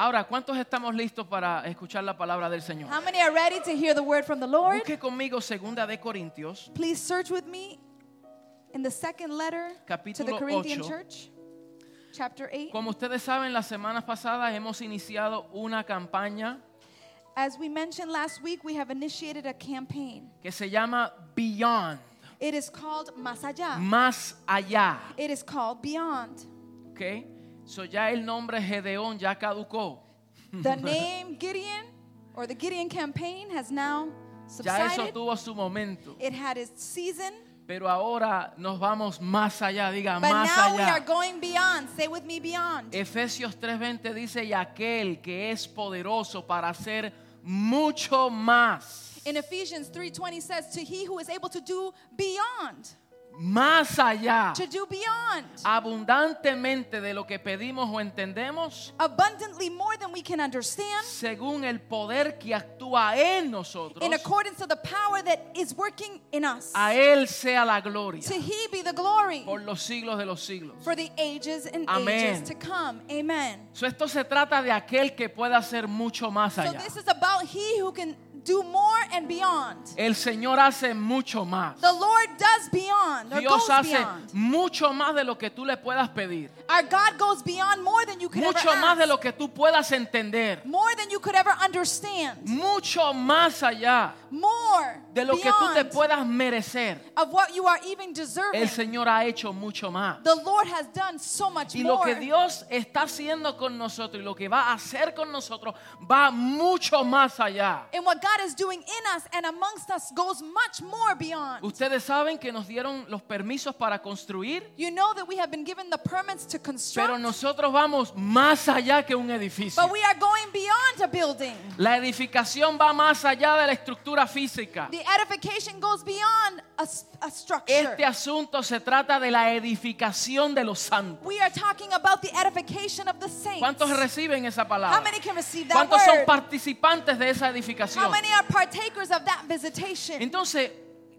Ahora, ¿cuántos estamos listos para escuchar la palabra del Señor? How many are ready to hear the word from the Lord? Busque conmigo segunda de Corintios, Please search with me in the second letter to the Capítulo Corinthian ocho. church, chapter 8. Como ustedes saben, las semanas pasadas hemos iniciado una campaña As we mentioned last week, we have initiated a campaign. que se llama Beyond, It is called Más Allá. más allá. It is called Beyond. ¿Ok? So ya el nombre Gedeón ya caducó. The name Gideon or the Gideon campaign has now Ya eso subsided. tuvo su momento. It had its season. Pero ahora nos vamos más allá, diga But más now we are allá. going beyond. Say with me, beyond. Efesios 3:20 dice, y aquel que es poderoso para hacer mucho más, In Ephesians 3:20 says, "To he who is able to do beyond, más allá, to do beyond, abundantemente de lo que pedimos o entendemos, abundantly more than we can understand, según el poder que actúa en nosotros, in accordance to the power that is working in us. a Él sea la gloria To he be the glory por los siglos de los siglos. for the ages and Amén. ages to come." Amen. So, esto se trata de aquel que pueda hacer mucho más So allá. this is about he who can do more and beyond. El Señor hace mucho más. The Lord does beyond or Dios goes hace beyond. mucho más de lo que tú le puedas pedir. Our God goes beyond more than you could Mucho ever más de lo que tú puedas entender. more than you could ever understand, Mucho más allá more de lo que tú te puedas merecer. of what you are even deserving. El Señor ha hecho mucho más. The Lord has done so much Y lo more. que Dios está haciendo con nosotros y lo que va a hacer con nosotros va mucho más allá. and what God is doing in us and amongst us goes much more beyond. Ustedes saben que nos dieron los permisos para construir, You know that we have been given the permits to construct, pero nosotros vamos más allá que un edificio. but we are going beyond a building. La edificación va más allá de la estructura física. The edification goes beyond a, a structure. Este asunto se trata de la edificación de los santos. we are talking about the edification of the saints. ¿Cuántos reciben esa How palabra? many can receive that ¿Cuántos son word? participantes de esa How edificación? Many are partakers of that visitation? Entonces,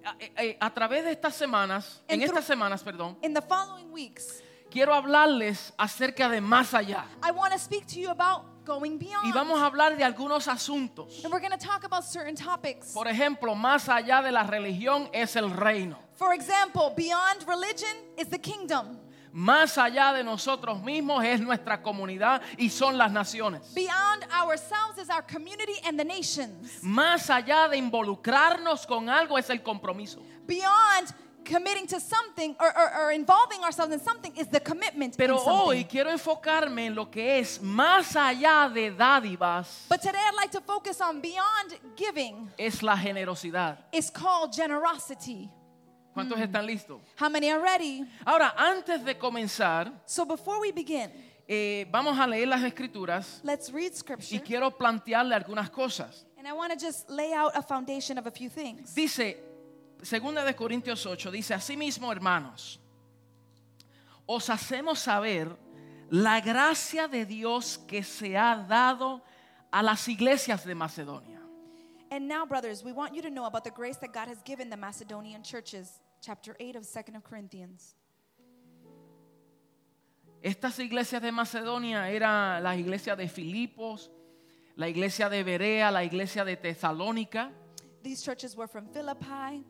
a, a- a través de estas semanas, en En estas semanas, perdón, In the following weeks, quiero hablarles acerca de más allá. I want to speak to you about going beyond. Y vamos a hablar de algunos asuntos. and we're going to talk about certain topics. Por ejemplo, más allá de la religión es el reino. For example, beyond religion is the kingdom. Más allá de nosotros mismos es nuestra comunidad y son las naciones. Beyond ourselves is our community and the nations. Más allá de involucrarnos con algo es el compromiso. Beyond committing to something or, or, or involving ourselves in something is the commitment Pero hoy quiero enfocarme en lo que es más allá de dádivas, But today I'd like to focus on beyond giving. es la generosidad. It's called generosity. ¿Cuántos están listos? How many are ready? Ahora, antes de comenzar, So before we begin, eh, vamos a leer las escrituras let's read y scripture. quiero plantearle algunas cosas. And I want to just lay out a foundation of a few things. Dice, segunda de Corintios 8, dice, asimismo, hermanos, os hacemos saber la gracia de Dios que se ha dado a las iglesias de Macedonia. And now, brothers, we want you to know about the grace that God has given the Macedonian churches. Chapter 8 of 2nd of Corinthians. Estas iglesias de Macedonia eran las iglesias de Filipos, la iglesia de Berea, la iglesia de Tesalónica, These churches were from Philippi,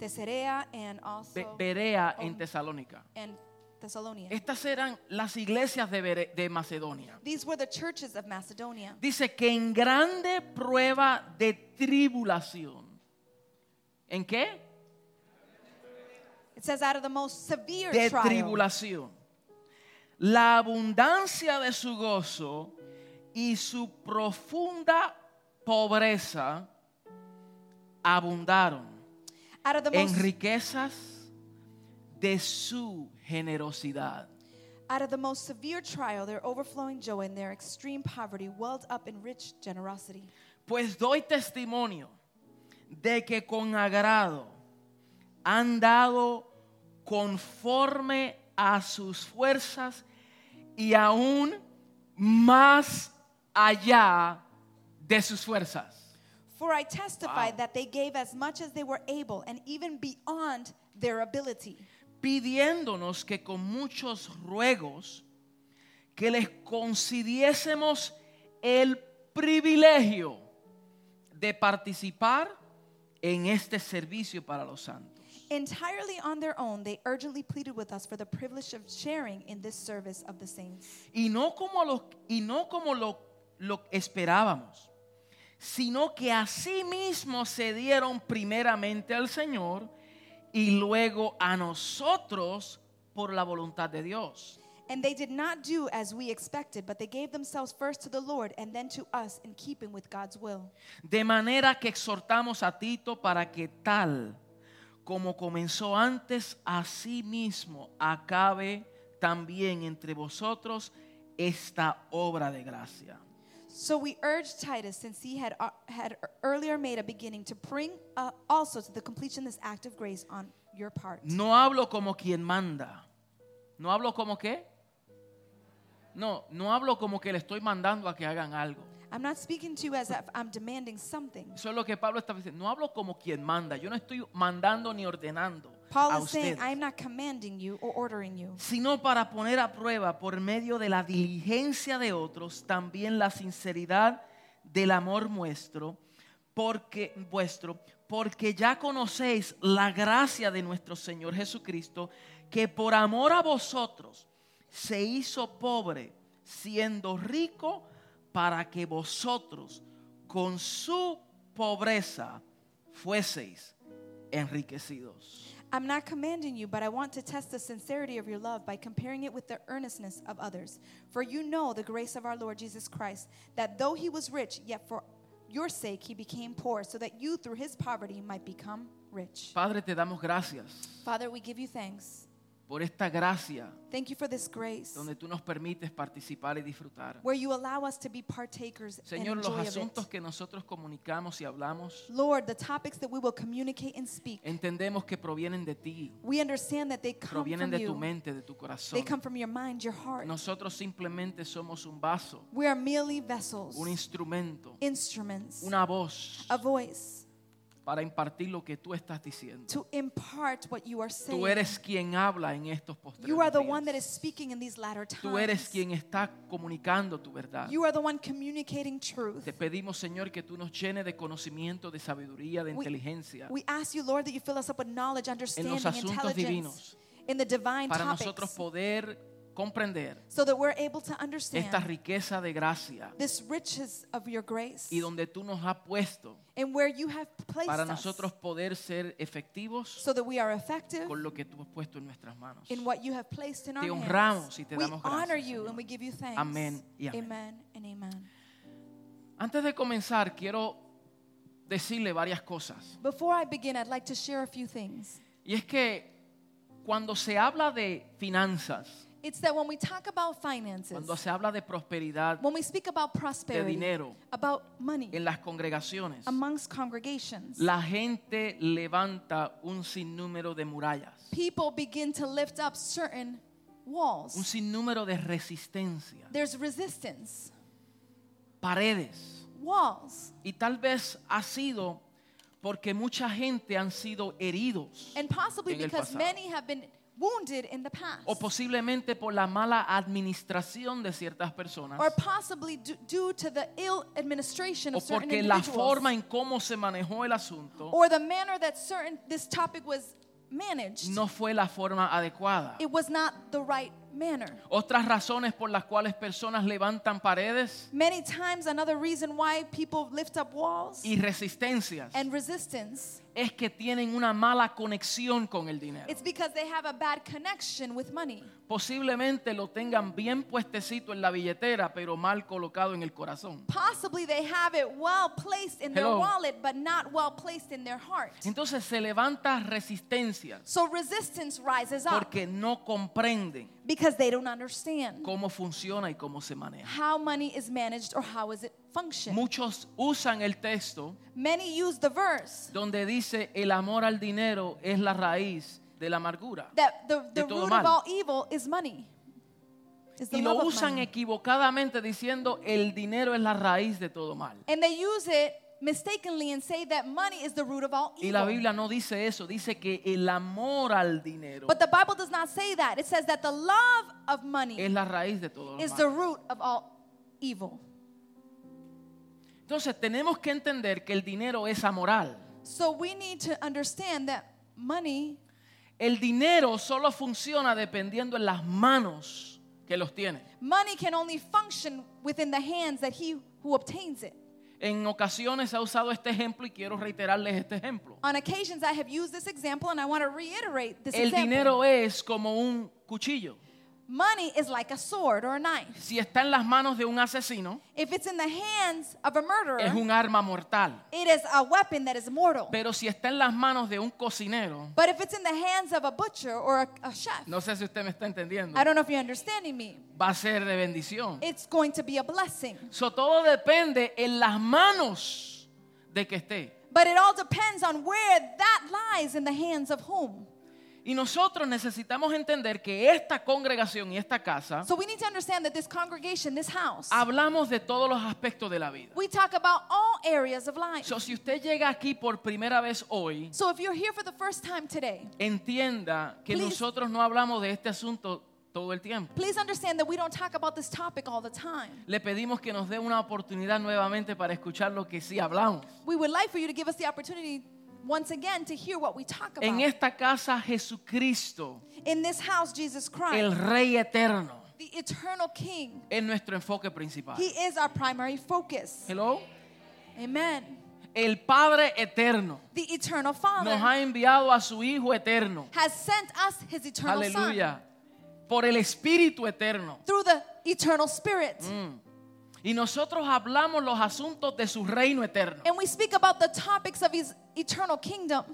Caesarea, and Be- also Berea en Oh. Tesalónica. and Thessalonia. Estas eran las iglesias de, Bere- de Macedonia. These were the churches of Macedonia. Dice que en grande prueba de tribulación. ¿En qué? It says, out of the most severe De tribulación. La abundancia de su gozo y su profunda pobreza abundaron en riquezas de su generosidad. out of the most severe trial, their overflowing joy and their extreme poverty welled up in rich generosity. Pues doy testimonio de que con agrado han dado conforme a sus fuerzas y aún más allá de sus fuerzas. For I testify Wow. that they gave as much as they were able and even beyond their ability, pidiéndonos que con muchos ruegos que les concediésemos el privilegio de participar en este servicio para los santos. Entirely on their own, they urgently pleaded with us for the privilege of sharing in this service of the saints. Y no como lo, y no como lo, lo esperábamos, sino que así mismo se dieron primeramente al Señor y luego a nosotros por la voluntad de Dios. And they did not do as we expected, but they gave themselves first to the Lord and then to us in keeping with God's will. De manera que exhortamos a Tito para que tal como comenzó antes, así mismo acabe también entre vosotros esta obra de gracia. So we urge Titus, since he had, uh, had earlier made a beginning, to bring uh, also to the completion this act of grace on your part. No hablo como quien manda. No hablo como qué. No, no hablo como que le estoy mandando a que hagan algo. I'm not speaking to you as if I'm demanding something. Eso es lo que Pablo está diciendo. No hablo como quien manda. Yo no estoy mandando ni ordenando Paul a is saying, ustedes. I'm not commanding you or ordering you, sino para poner a prueba por medio de la diligencia de otros también la sinceridad del amor nuestro, porque vuestro, porque ya conocéis la gracia de nuestro Señor Jesucristo, que por amor a vosotros se hizo pobre, siendo rico para que vosotros con su pobreza fueseis enriquecidos. I'm not commanding you, but I want to test the sincerity of your love by comparing it with the earnestness of others. For you know the grace of our Lord Jesus Christ, that though he was rich, yet for your sake he became poor, so that you through his poverty might become rich. Padre, te damos gracias Father, we give you thanks. Por esta gracia Thank you for this grace donde tú nos permites participar y disfrutar. where you allow us to be partakers Señor, and los enjoy of asuntos it. que nosotros comunicamos y hablamos, Lord, the topics that we will communicate and speak, entendemos que provienen de ti, we understand that they come provienen from de tu mente, de tu They corazón. come from your mind, your heart. Nosotros simplemente somos un vaso, We are merely vessels, un instrumento, instruments, una voz a voice para impartir lo que tú estás diciendo. to impart what you are saying. Tú eres quien habla en estos You are the one that is speaking in these latter Tú eres times. quien está comunicando tu verdad. You are the one communicating truth. Te pedimos, Señor, que tú nos llenes de conocimiento, de sabiduría, de We- inteligencia We ask you, Lord, that you fill us up with knowledge, understanding, asuntos intelligence divinos in the divine para nosotros poder comprender so that we're able to esta understand riqueza de gracia this riches of your grace y donde tú nos has puesto and where you have placed para nosotros poder ser efectivos so that we are effective con lo que tú has puesto en nuestras manos. in what you have placed in our Te hands. honramos y te we damos honor gracias, you Señor. and we give you thanks. Amén y amén. Amen and amen. Antes de comenzar, quiero decirle varias cosas. Before I begin, I'd like to share a few things. Y es que cuando se habla de finanzas, It's that when we talk about finances, cuando se habla de prosperidad, when we speak about de prosperity, dinero about money en las congregaciones, amongst congregations, la gente levanta un sinnúmero de murallas, people begin to lift up certain un walls. sinnúmero de resistencia, There's resistance, paredes. walls. Y tal vez ha sido porque mucha gente han sido heridos And possibly en el because pasado. many have been wounded in the past. o posiblemente por la mala administración de ciertas personas Or possibly du- due to the ill administration o of certain porque la individuals. forma en cómo se manejó el asunto or the manner that certain this topic was managed. no fue la forma adecuada. It was not the right manner. Otras razones por las cuales personas levantan paredes Many times another reason why people lift up walls y resistencias and resistance es que tienen una mala conexión con el dinero. it's because they have a bad connection with money. Posiblemente lo tengan bien puestecito en la billetera, pero mal colocado en el corazón. Possibly they have it well placed in their Hello. wallet but not well placed in their heart. Entonces se levanta resistencia So resistance rises up porque no comprenden because they don't understand cómo funciona y cómo se maneja. how money is managed or how is it function. Muchos usan el texto Many use the verse donde dice el amor al dinero es la raíz de la amargura. that the, De todo root mal. of all evil is money. Is the Y lo love of usan money. equivocadamente diciendo el dinero es la raíz de todo mal. And they use it mistakenly and say that money is the root of all Y la evil. Biblia no dice eso, dice que el amor al dinero But the Bible does not say that. It says that the love of money es la raíz de todo is mal. the root of all evil. Entonces tenemos que entender que el dinero es amoral. So we need to understand that money, El dinero solo funciona dependiendo en las manos que los tiene. money can only function within the hands that he who obtains it. En ocasiones ha usado este ejemplo y quiero reiterarles este ejemplo. On occasions, I have used this example, and I want to reiterate this El example. dinero es como un cuchillo. Money is like a sword or a knife. Si está en las manos de un asesino, If it's in the hands of a murderer, es un arma mortal. it is a weapon that is mortal. Pero si está en las manos de un cocinero, But if it's in the hands of a butcher or a, a chef, no sé si usted me está entendiendo, I don't know if you're understanding me, va a ser de bendición. it's going to be a blessing. So, todo depende en las manos de que esté. But it all depends on where that lies in the hands of whom. Y nosotros necesitamos entender que esta congregación y esta casa So we need to understand that this congregation, this house, hablamos de todos los aspectos de la vida. we talk about all areas of life. So, si usted llega aquí por primera vez hoy, So if you're here for the first time today, entienda que Please. nosotros no hablamos de este asunto todo el tiempo. please understand that we don't talk about this topic all the time. Le pedimos que nos dé una oportunidad nuevamente para escuchar lo que sí hablamos. We would like for you to give us the opportunity once again to hear what we talk En about. esta casa Jesucristo, In this house, Jesus Christ, el Rey eterno, the eternal King, es nuestro enfoque principal. He is our primary focus. Hello. Amen. El Padre eterno The eternal Father nos ha enviado a su Hijo eterno. has sent us His eternal Son Aleluya. Por el Espíritu eterno. through the eternal Spirit. Mm. Y nosotros hablamos los asuntos de su reino eterno, And we speak about the topics of His eternal kingdom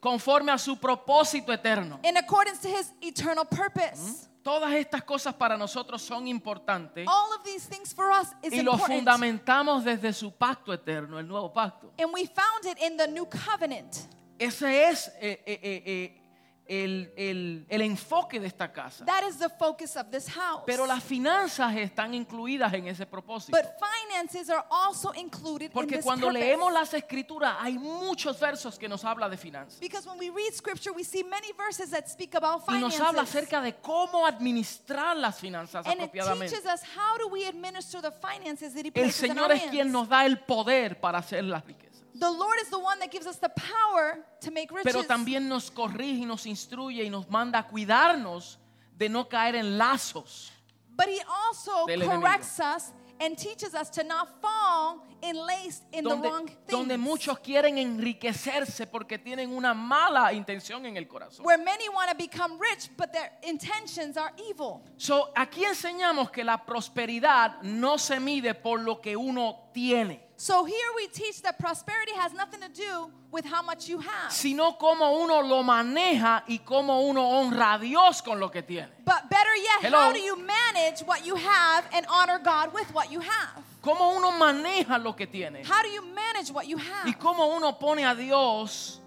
conforme a su propósito eterno. in accordance to His eternal purpose. Todas estas cosas para nosotros son importantes All of these things for us is y lo important. fundamentamos desde su pacto eterno, el nuevo pacto. And we found it in the new covenant. Ese es eh, eh, eh, eh, el, el- el enfoque de esta casa. That is the focus of this house. Pero las finanzas están incluidas en ese propósito. But finances are also included in Porque this cuando purpose. leemos las escrituras hay muchos versos que nos habla de finanzas. Because when we read scripture, we see many verses that speak about Y nos finances. habla acerca de cómo administrar las finanzas and it apropiadamente. teaches us how do we administer the finances that he El places in Señor es quien nos da el poder para hacer las riquezas. The Lord is the one that gives us the power to make riches. Pero también nos corrige y nos instruye y nos manda a cuidarnos de no caer en lazos. but he also corrects us and teaches us to not fall enlaced in the wrong Donde, things. donde muchos quieren enriquecerse porque tienen una mala intención en el corazón. where many want to become rich, but their intentions are evil. So, aquí enseñamos que la prosperidad no se mide por lo que uno tiene, So here we teach that prosperity has nothing to do with how much you have, sino cómo uno lo maneja y cómo uno honra a Dios con lo que tiene. but better yet, Hello. how do you manage what you have and honor God with what you have? Cómo uno maneja lo que tiene How do you manage what you have? y cómo uno pone a Dios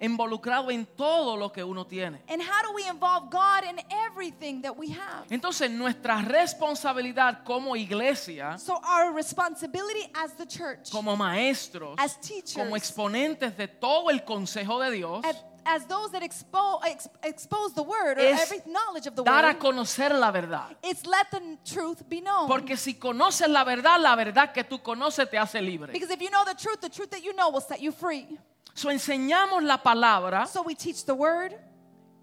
involucrado en todo lo que uno tiene. And how do we involve God in everything that we have? Entonces nuestra responsabilidad como iglesia, So our responsibility as the church, como maestros, as teachers, como exponentes de todo el consejo de Dios, as, those that expo- ex- expose the word or Es every knowledge of the dar a word, conocer la verdad. it's let the truth be known. Porque si conoces la verdad, la verdad que tú conoces te hace libre. Because if you know the truth, the truth that you know will set you free. So enseñamos la palabra, So we teach the word,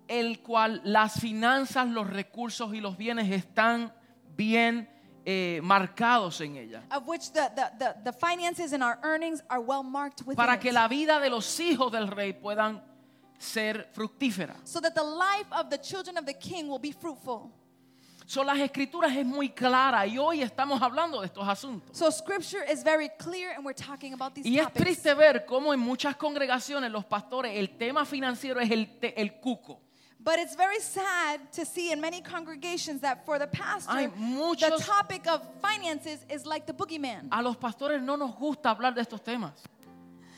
el cual las finanzas, los recursos y los bienes están bien eh, marcados en ella. of which the, the, the, finances and our earnings are well marked within Para it. que la vida de los hijos del rey puedan ser fructífera. so that the life of the children of the king will be fruitful. So las escrituras es muy clara y hoy estamos hablando de estos asuntos. So scripture is very clear and we're talking about these Y es topics. triste ver cómo en muchas congregaciones los pastores el tema financiero es el, te- el cuco. But it's very sad to see in many congregations that for the pastor, Hay the muchos- topic of finances is like the boogeyman. A los pastores no nos gusta hablar de estos temas.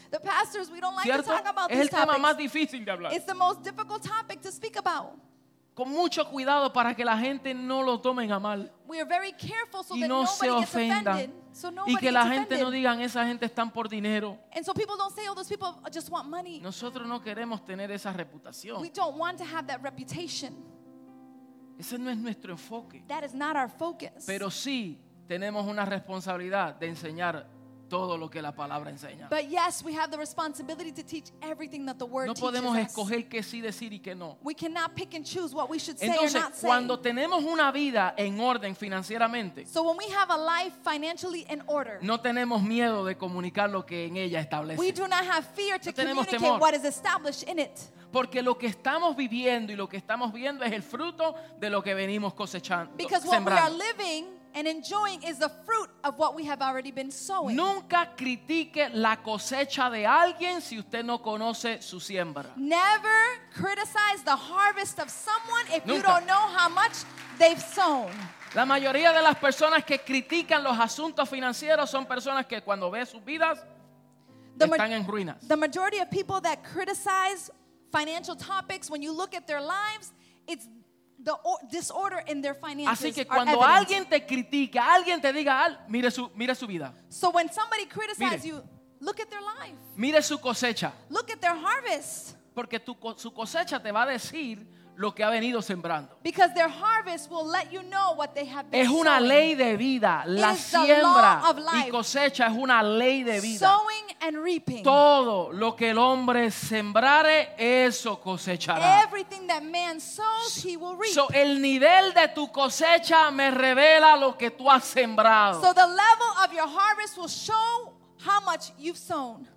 The pastors, we don't like to ¿Cierto? talk about Es these el tema más topics. difícil de hablar. It's the most difficult topic to speak about. Con mucho cuidado para que la gente no lo tomen a mal We are very careful so y that no se nobody gets ofendan. offended. So Y que la gets gente no offended. digan, esa gente están por dinero. And so people don't say, oh, those people just want money. Nosotros no queremos tener esa reputación. We don't want to have that reputation. Ese no es nuestro enfoque. That is not our focus. Pero sí tenemos una responsabilidad de enseñar todo lo que la palabra enseña. But yes, we have the responsibility to teach everything that the word No teaches podemos us. escoger qué sí decir y qué no. We cannot pick and choose what we should say or Entonces, not say. cuando tenemos una vida en orden financieramente, So when we have a life financially in order, no tenemos miedo de comunicar lo que en ella we establece. do not have fear to No tenemos communicate temor. what is established in it. Porque lo que estamos viviendo y lo que estamos viendo es el fruto de lo que venimos cosechando, Because what we are sembrando. living and enjoying is the fruit of what we have already been sowing. Nunca critique la cosecha de alguien si usted no conoce su siembra. Never criticize the harvest of someone if you don't know how much they've sown. La mayoría de las personas que critican los asuntos financieros son personas que cuando ve sus vidas The, están en ruinas. the majority of people that criticize financial topics, when you look at their lives, it's the disorder in their finances. Así que cuando alguien te critica, alguien te diga, "Al, mire su, mire su vida, So when somebody criticizes Mire. you, look at their life, mire su cosecha, look at their harvest, porque tu, su cosecha te va a decir lo que ha venido sembrando. because their harvest will let you know what they have been Es una sowing. ley de vida. La is the siembra law of y cosecha es una ley de vida. Sowing and reaping. Todo lo que el hombre sembrare, eso cosechará. Everything that man sows, he will reap. So, el nivel de tu cosecha me revela lo que tú has sembrado. So the level of your harvest will show how much you've sown.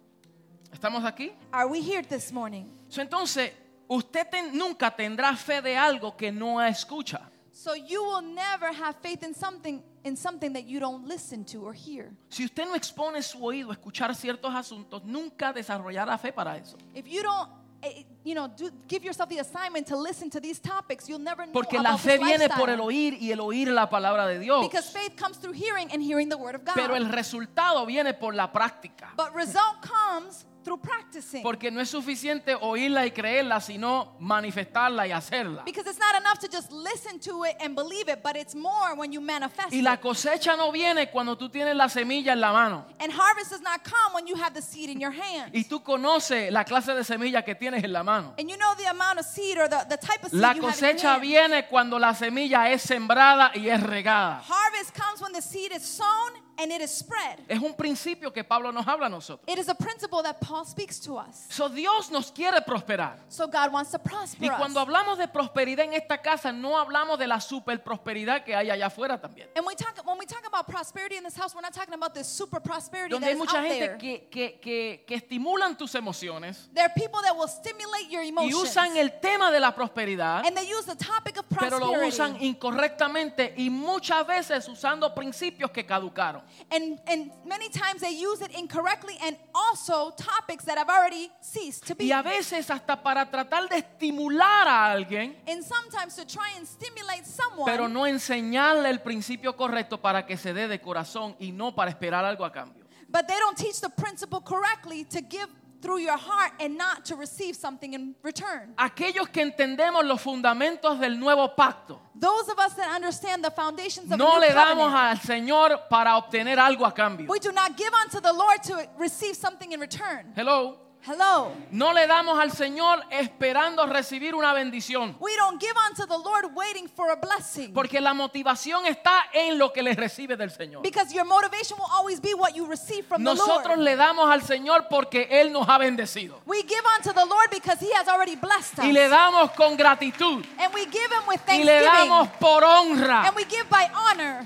¿Estamos aquí? Are we here this morning? So, entonces, usted ten- nunca tendrá fe de algo que no escucha. So you will never have faith in something in something that you don't listen to or hear. Si usted no expone su oído a escuchar ciertos asuntos, nunca desarrollará fe para eso. If you don't eh, you know, do, give yourself the assignment to listen to these topics, you'll never know Porque about la fe viene por lifestyle. el oír y el oír la palabra de Dios. Because faith comes through hearing and hearing the word of God. Pero el resultado viene por la práctica. but result comes through practicing. Porque no es suficiente oírla y creerla, sino manifestarla y hacerla. because it's not enough to just listen to it and believe it, but it's more when you manifest Y la it. cosecha no viene cuando tú tienes la semilla en la mano. And harvest does not come when you have the seed in your hand. Y tú conoces la clase de semilla que tienes en la mano. And you know the amount of seed or the, the type of seed La you have in cosecha your hand. viene cuando la semilla es sembrada y es regada. Harvest comes when the seed is sown and it is spread. Es un principio que Pablo nos habla a nosotros. It is a principle that Paul speaks to us. So Dios nos quiere prosperar. So God wants to prosper Y cuando us. hablamos de prosperidad en esta casa, no hablamos de la super prosperidad que hay allá afuera también. And we talk, when we talk about prosperity in this house, we're not talking about this super prosperity Donde that hay is mucha out gente there. que, que, que, que estimulan tus emociones There are people that will stimulate your y emotions. usan el tema de la prosperidad, and they use the topic of pero lo prosperity. usan incorrectamente y muchas veces usando principios que caducaron. And, and many times they use it incorrectly and also topics that have already ceased to be. Y a veces hasta para tratar de estimular a alguien, and sometimes to try and stimulate someone, pero no enseñarle el principio correcto para que se dé de corazón y no para esperar algo a cambio. but they don't teach the principle correctly to give through your heart and not to receive something in return. Aquellos que entendemos los fundamentos del nuevo pacto, Those of us that understand the foundations of no le damos covenant, al Señor para obtener algo a cambio. we do not give unto the Lord to receive something in return. Hello. Hello. No le damos al Señor esperando recibir una bendición. We don't give unto the Lord waiting for a blessing. Porque la motivación está en lo que le recibe del Señor. Because your motivation will always be what you receive from the Nosotros Lord. le damos al Señor porque Él nos ha bendecido. We give unto the Lord because He has already blessed us. Y le damos con gratitud. and we give Him with Y le thanksgiving. damos por honra. and we give by honor.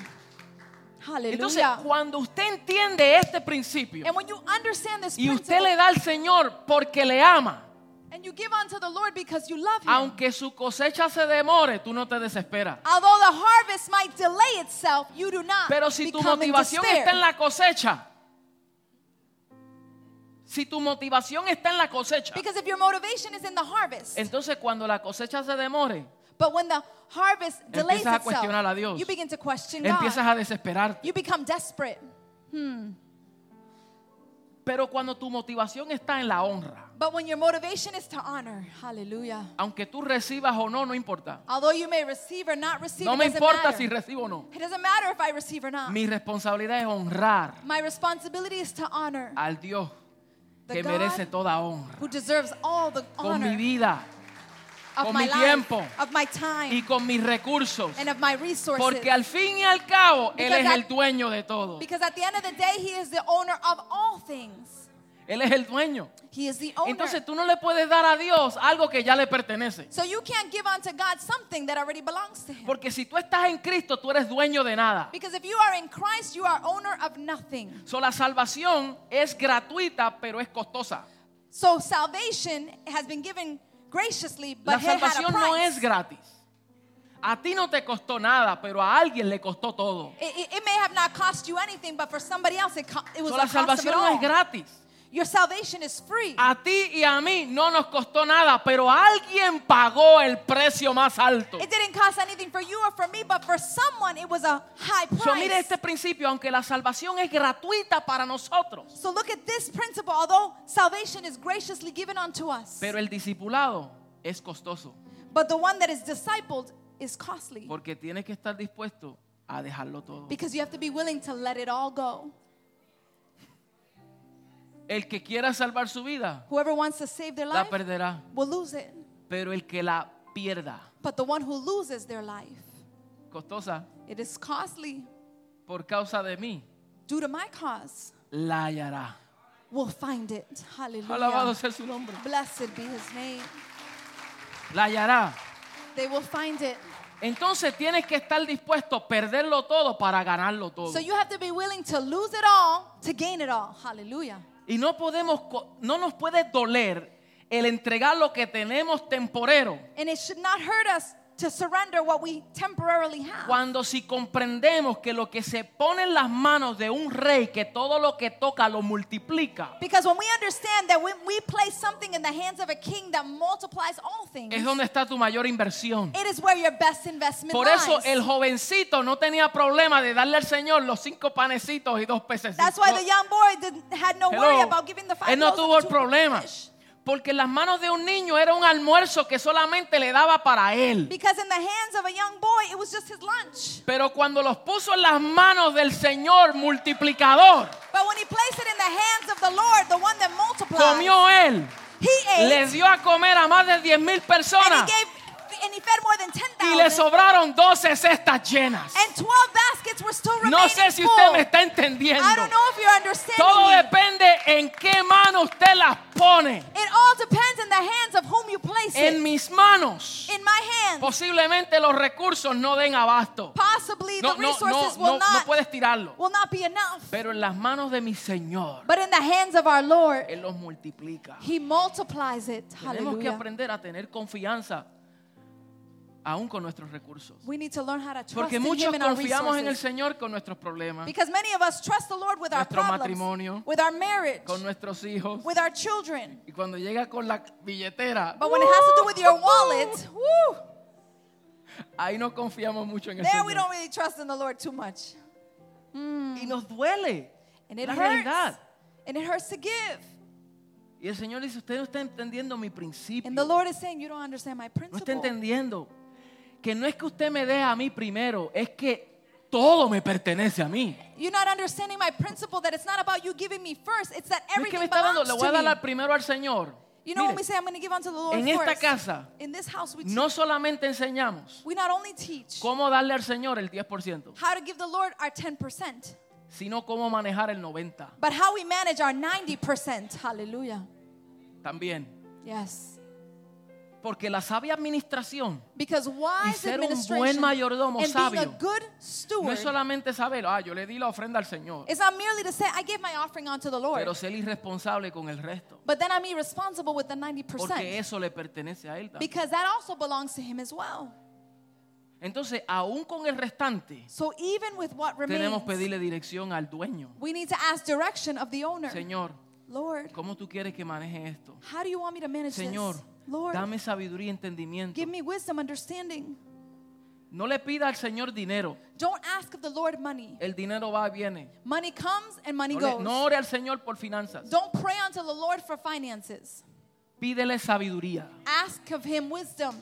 Entonces, cuando usted entiende este principio and when you understand this y usted le da al Señor porque le ama, and you give unto the Lord because you love Him, aunque su cosecha se demore, tú no te desesperas. although the harvest might delay itself, you do not Pero si tu motivación está en la cosecha, si tu motivación está en la cosecha, Because if your motivation is in the harvest, entonces cuando la cosecha se demore, but when the harvest delays Empiezas a itself, cuestionar a Dios. you begin to question empiezas God. desesperarte. You become desperate. Pero cuando tu motivación está en la honra, But when your motivation is to honor, hallelujah. aunque tú recibas o no, no importa. Although you may receive or not receive, No it me doesn't importa matter. si recibo o no. It doesn't matter if I receive or not. Mi responsabilidad es honrar My responsibility is to honor al Dios The que God merece toda honra who deserves all the con mi honor vida. Of con my mi life, tiempo of my time, y con mis recursos. and of my resources. Porque al fin y al cabo, Él Because es at- el dueño de todo. because at the end of the day, He is the owner of all things. Él es el dueño. He is the owner. Entonces tú no le puedes dar a Dios algo que ya le pertenece. so you can't give unto God something that already belongs to Him. Porque si tú estás en Cristo, tú eres dueño de nada. Because if you are in Christ, you are owner of nothing. So, la salvación es gratuita, pero es costosa. So salvation has been given graciously, La but it had a salvación no price. es gratis. A ti no te costó nada, pero a alguien le costó todo. It, it- it may have not cost you anything, but for somebody else, it, co- it was So, la cost of it salvación no all. es gratis. Your salvation is free. A ti y a mí no nos costó nada, pero alguien pagó el precio más alto. It didn't cost anything for you or for me, but for someone, it was a high price. So, mire este principio, aunque la salvación es gratuita para nosotros, So look at this principle. Although salvation is graciously given unto us, pero el discipulado es costoso, but the one that is discipled is costly porque tienes que estar dispuesto a dejarlo todo. because you have to be willing to let it all go. El que quiera salvar su vida, Whoever wants to save their la life perderá, will lose it, pero el que la pierda, but the one who loses their life, costosa, it is costly por causa de mí, due to my cause, la hallará. will find it. Alabado Hallelujah. sea su nombre. Blessed be his name. La hallará. They will find it. Entonces tienes que estar dispuesto a perderlo todo para ganarlo todo. So you have to be willing to lose it all to gain it all. Hallelujah. Y no podemos, no nos puede doler el entregar lo que tenemos temporero. And it should not hurt us to surrender what we temporarily have. Cuando si comprendemos que lo que se pone en las manos de un rey, que todo lo que toca lo multiplica, Because when we understand that when we place something in the hands of a king that multiplies all things, es donde está tu mayor inversión. it is where your best investment Por eso lies. el jovencito no tenía problema de darle al Señor los cinco panecitos y dos peces. That's why the young boy did, had no worry about giving the five Él no tuvo el problema. fish. Porque en las manos de un niño era un almuerzo que solamente le daba para él. Because in the hands of a young boy, it was just his lunch. Pero cuando los puso en las manos del Señor multiplicador, But when he placed it in the hands of the Lord, the one that multiplies, comió él. he ate Le dio a comer a más de 10 mil personas and he fed more than y le 10,000. sobraron 12 cestas llenas. And 12 baskets were still remaining No sé si full. usted me está entendiendo. I don't know if you're understanding Todo me. depende en qué mano usted las pone. It all depends in the hands of whom you place En it. mis manos. In my hands, Posiblemente los recursos no den abasto. possibly No, the no, resources no, will no not puedes tirarlo. will not be enough. Pero en las manos de mi Señor, But in the hands of our Lord, Él los multiplica. He multiplies it. Tenemos que Hallelujah. aprender a tener confianza aún con nuestros recursos. We need to learn how to trust Porque in muchos Him and our confiamos en el. Señor con nuestros problemas, Because many of us trust the Lord with our Nuestro problems, matrimonio, with our marriage, con nuestros hijos. with our children. Y cuando llega con la billetera, But when it has to do with your wallet, woo, ahí no confiamos mucho en el there we Señor. don't really trust in the Lord too much. Y nos duele. And it La hurts. realidad. And it hurts to give. Y el Señor dice, usted no está entendiendo mi principio. And the Lord is saying, You don't understand my No está principle. entendiendo que no es que usted me dé a mí primero, es que todo me pertenece a mí. You're not understanding my principle that it's not about you giving me first, it's that No es que everything me está dando, le voy a dar primero al Señor. You know Mire, when we say I'm going to give unto the Lord en esta first, casa in this house we, no solamente enseñamos we not only teach cómo darle al Señor el 10%, how to give the Lord our 10%, sino cómo manejar el 90% but how we manage our 90%. Hallelujah. también. Yes. Porque la sabia administración Because wise ser un buen mayordomo sabio good no steward es solamente saber, ah, yo le di la ofrenda al Señor, say I gave my offering unto the Lord, pero ser irresponsable con el resto. but then I'm irresponsible with the Porque 90% eso le pertenece a Él también. because that also belongs to Him as well. Entonces, aún con el restante, So even with what tenemos remains, que pedirle dirección al dueño. we need to ask direction of the owner. Señor, Lord, ¿cómo tú quieres que maneje esto? how do you want me to manage Señor, this? Lord, dame sabiduría y entendimiento. give me wisdom, understanding. No le pida al Señor dinero. Don't ask of the Lord money. El dinero va y viene. Money comes and money No, le- goes. no ore al Señor por finanzas. Don't pray unto the Lord for finances. Pídele sabiduría. Ask of Him wisdom.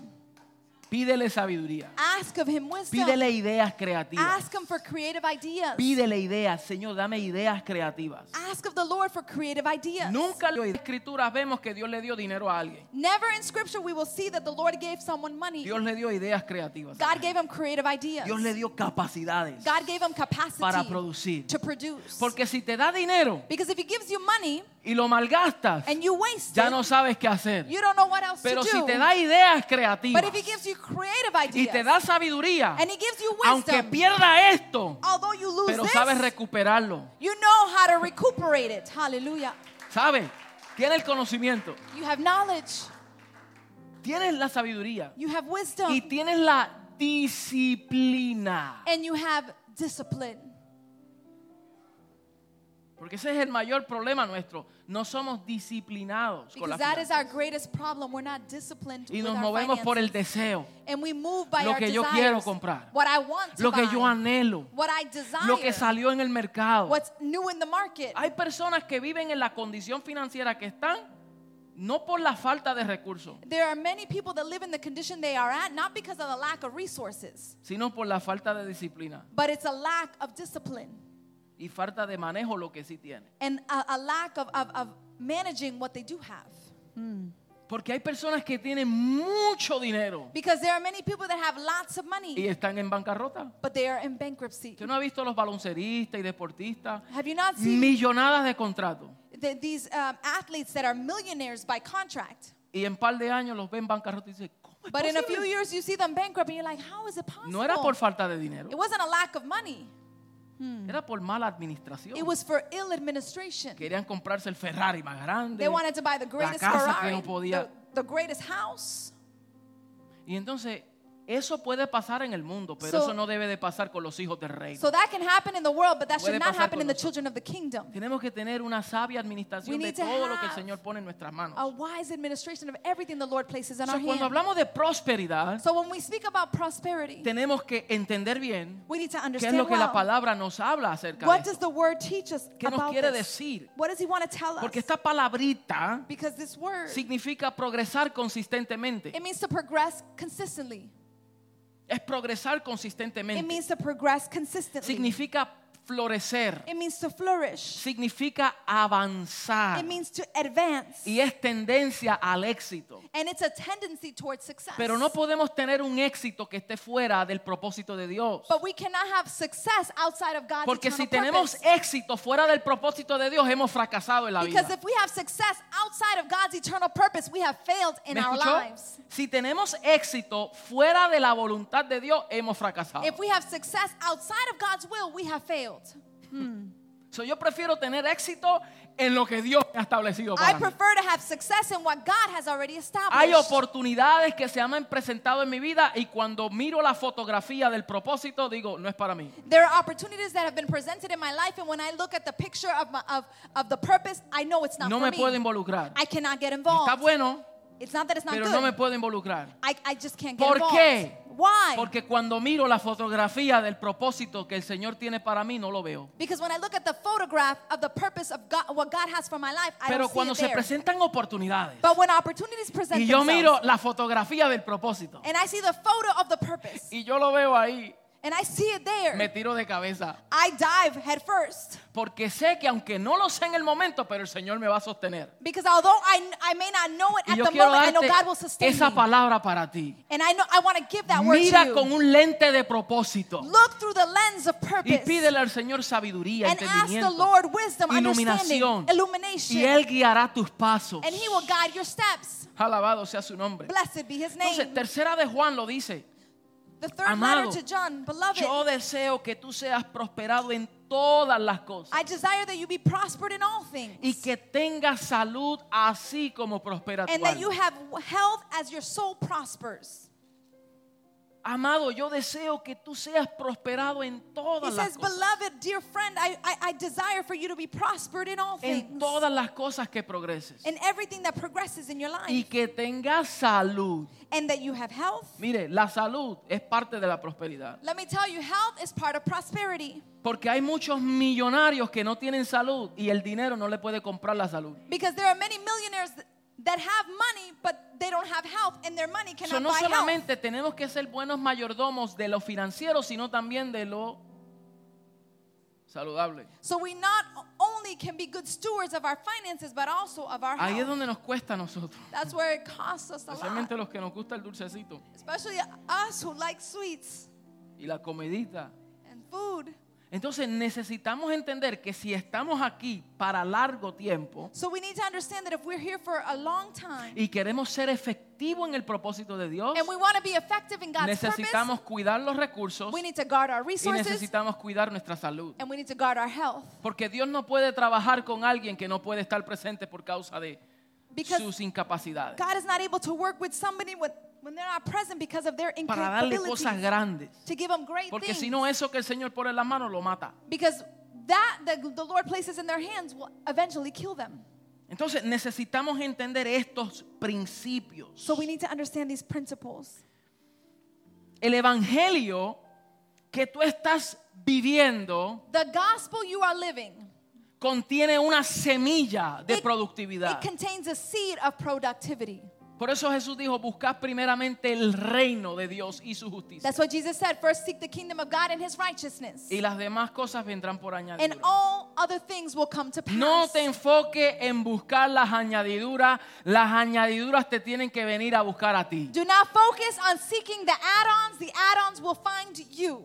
Pídele sabiduría. Ask of him wisdom. Pídele ideas creativas. Ask him for creative ideas. Pídele ideas. Señor, dame ideas creativas. Ask of the Lord for creative ideas. Nunca en las escrituras vemos que Dios le dio dinero a alguien. Never in scripture we will see that the Lord gave someone money. Dios le dio ideas creativas. God gave him creative ideas. Dios le dio capacidades God gave him capacity para producir. to produce. Porque si te da dinero Because if he gives you money y lo malgastas, and you waste ya it, no sabes qué hacer. you don't know what else Pero to si do. te da ideas creativas but if he gives you y te da sabiduría, and he gives you aunque wisdom, pierda esto, although you lose pero this, sabes recuperarlo. you know how to recuperate it. Hallelujah. ¿Sabes? Tienes el conocimiento, You have knowledge, tienes la sabiduría you have wisdom, y tienes la disciplina. and you have discipline. Porque ese es el mayor problema nuestro. No somos disciplinados con la Because that is finanza. our greatest problem. We're not disciplined Y nos movemos por el deseo, And we move by Lo que yo quiero comprar. What I want to lo que yo anhelo, what I desire. lo que salió en el mercado. What's new in the market. Hay personas que viven en la condición financiera que están no por la falta de recursos, There are many people that live in the condition they are at, not because of the lack of resources, sino por la falta de disciplina but it's a lack of discipline y falta de manejo lo que sí tienen. and a, a lack of, of, of managing what they do have. Porque hay personas que tienen mucho dinero Because there are many people that have lots of y money, están en bancarrota. but they are in bankruptcy. ¿Usted no ha visto los balonceristas y deportistas? Have you not seen Millonadas de contratos. the, these um, athletes that are millionaires by contract? Y en par de años los ven bancarrota y dicen, ¿cómo es But in a few posible? years, you see them bankrupt, and you're like, how is it possible? No era por falta de dinero, It wasn't a lack of money. Era por mala administración. It was for ill administration. Querían comprarse el Ferrari más grande. They wanted to buy the greatest casa que Ferrari, no podía. the, the greatest house. Y entonces, eso puede pasar en el mundo, pero So- eso no debe de pasar con los hijos del rey. So that can happen in the world, but that should not happen in the children of the kingdom. Tenemos que tener una sabia administración de todo lo que el Señor pone en nuestras manos. A wise administration of everything the Lord places in So, our cuando hand. hablamos de prosperidad, So when we speak about prosperity, tenemos que entender bien we need to qué es understand lo que la well, palabra nos habla acerca de what esto. does the word teach us ¿Qué nos about quiere this? decir? What does he want to tell us? Porque esta palabrita Because this word, significa progresar consistentemente. it means to progress consistently. Es progresar It consistentemente. means to progress consistently. Significa florecer. It means to flourish. Significa avanzar. It means to advance. Y es tendencia al éxito. And it's a tendency towards success. Pero no podemos tener un éxito que esté fuera del propósito de Dios. But we cannot have success outside of God's Porque si eternal tenemos purpose. éxito fuera del propósito de Dios, hemos fracasado en la vida. Because if we have success outside of God's eternal purpose, we have failed in ¿Me our lives. Si tenemos éxito fuera de la voluntad de Dios, hemos fracasado. If we have success outside of God's will, we have failed. So, yo prefiero tener éxito en lo que Dios ha establecido I mí. prefer to have success in what God has already established. Hay oportunidades que se han presentado en mi vida y cuando miro la fotografía del propósito digo, no es para mí. There are opportunities that have been presented in my life, and when I look at the picture of, my, of, of the purpose, I know it's not No for me puedo me. involucrar. I cannot get Está bueno, It's not that it's not pero good. no me puedo involucrar. I, I just can't get ¿Por involved. qué? Why? Porque cuando miro la fotografía del propósito que el Señor tiene para mí, no lo veo. Because when I look at the photograph of the purpose of God, what God has for my life, I Pero don't see cuando it se there. presentan oportunidades But when opportunities present y yo themselves, miro la fotografía del propósito and I see the photo of the purpose, y yo lo veo ahí, and I see it there, me tiro de cabeza. I dive head first. Porque sé que aunque no lo sé en el momento, pero el Señor me va a sostener. Because although I, I may not know it Y at the moment, I know God will sustain esa me. palabra para ti. And I know I want to give that word Mira to you. con un lente de propósito Look through the lens of y purpose. pídele al Señor sabiduría, and ask the entendimiento, Lord wisdom, iluminación. illumination. y Él guiará tus pasos. and He will guide your steps. Alabado sea su nombre. Blessed be His name. Entonces, tercera de Juan lo dice. The third Amado, letter to John, beloved, Yo deseo que tú seas prosperado en todas las cosas I desire that you be prospered in all things. y que tengas salud así como prospera tu and that you alma. have health as your soul prospers. Amado, yo deseo que tú seas prosperado en He todas las says, cosas. Beloved, dear friend, I, I, I desire for you to be prospered in all En things. todas las cosas que progreses. in everything that progresses in your Y life. que tengas salud. and that you have health. Mire, la salud es parte de la prosperidad. Let me tell you, health is part of prosperity. Porque hay muchos millonarios que no tienen salud y el dinero no le puede comprar la salud. Because there are many millionaires th- that have money, but they don't have health, and their money So, cannot no buy health. solamente tenemos que ser buenos mayordomos de lo financiero, sino también de lo saludable. So we not only can be good stewards of our finances, but also of our Ahí es health. donde nos cuesta a nosotros, That's where it costs us a especialmente lot. los que nos gusta el dulcecito Especially us who like sweets y la comidita. and food. Entonces necesitamos entender que si estamos aquí para largo tiempo So we need to understand that if we're here for a long time y queremos ser efectivos en el propósito de Dios, and we want to be effective in God's necesitamos purpose, cuidar los recursos we need to guard our y resources necesitamos cuidar nuestra salud. and we need to guard our health. Porque Dios no puede trabajar con alguien que no puede estar presente por causa de Because sus incapacidades. God is not able to work with somebody when, when they're not present because of their Para darle cosas grandes. to give them great Porque si no, eso que el Señor pone en las manos lo mata. because that the, the Lord places in their hands will eventually kill them. Entonces necesitamos entender estos principios. So we need to understand these principles. El evangelio que tú estás viviendo The gospel you are living, contiene una semilla de It- productividad. it contains a seed of productivity. Por eso Jesús dijo, buscad primeramente el reino de Dios y su justicia. That's what Jesus said. First seek the kingdom of God and his righteousness. Y las demás cosas vendrán por And añadidura. all other things will come to pass. No te enfoques en buscar las añadiduras. Las añadiduras te tienen que venir a buscar a ti. Do not focus on seeking the add-ons. The add-ons will find you.